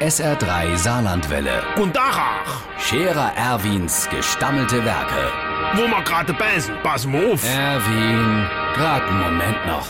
SR3 Saarlandwelle. Und Dachach, Scherer Erwins gestammelte Werke. wo wir gerade beißen, pass mal auf. Erwin, grad einen Moment noch.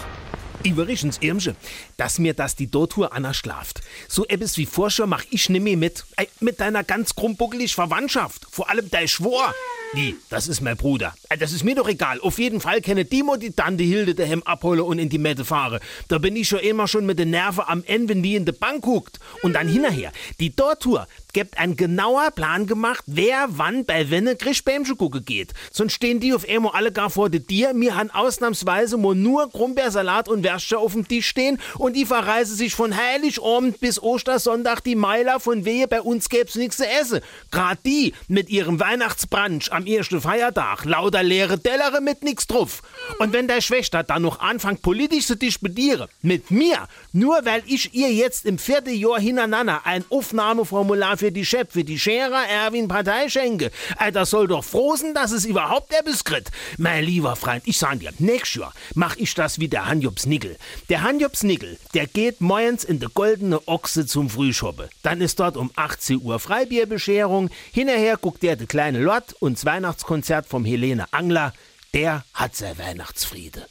Übrigens, Irmsche, dass mir das die Dotur Anna schlaft. So etwas wie Forscher mach ich nimmer mit. Ey, mit deiner ganz krummbuckelig Verwandtschaft. Vor allem dein Schwor. Wie, das ist mein Bruder. Ey, das ist mir doch egal. Auf jeden Fall kenne Dimo die Tante Hilde daheim abhole und in die Mette fahre. Da bin ich schon immer schon mit den Nerven am Ende, wenn die in die Bank guckt. Und dann hinterher. Die Dotur gibt ein genauer Plan gemacht, wer wann bei Wenne Grischbämsche gucke geht. Sonst stehen die auf einmal alle gar vor de dir. Mir han ausnahmsweise mo nur Grumbeersalat und Würstchen auf dem Tisch stehen und die verreise sich von Heiligabend bis Ostersonntag die Meiler von Wehe, bei uns gäb's nichts zu essen. Grad die mit ihrem Weihnachtsbrunch am ersten Feiertag, lauter leere Tellere mit nix drauf. Und wenn der Schwester dann noch anfängt politisch zu disputieren, mit mir, nur weil ich ihr jetzt im vierten Jahr hintereinander ein Aufnahmeformular für die Chef, für die Scherer Erwin Partei schenke, das soll doch frohen, dass es überhaupt etwas kriegt. Mein lieber Freund, ich sag dir, nächstes Jahr mach ich das wie der Hanjobs Nickel. Der Hanjobs Nickel, der geht morgens in de goldene Ochse zum Frühschoppe. Dann ist dort um 18 Uhr Freibierbescherung. Hinterher guckt der de kleine Lott und Weihnachtskonzert vom Helene Angler. Der hat sein Weihnachtsfriede.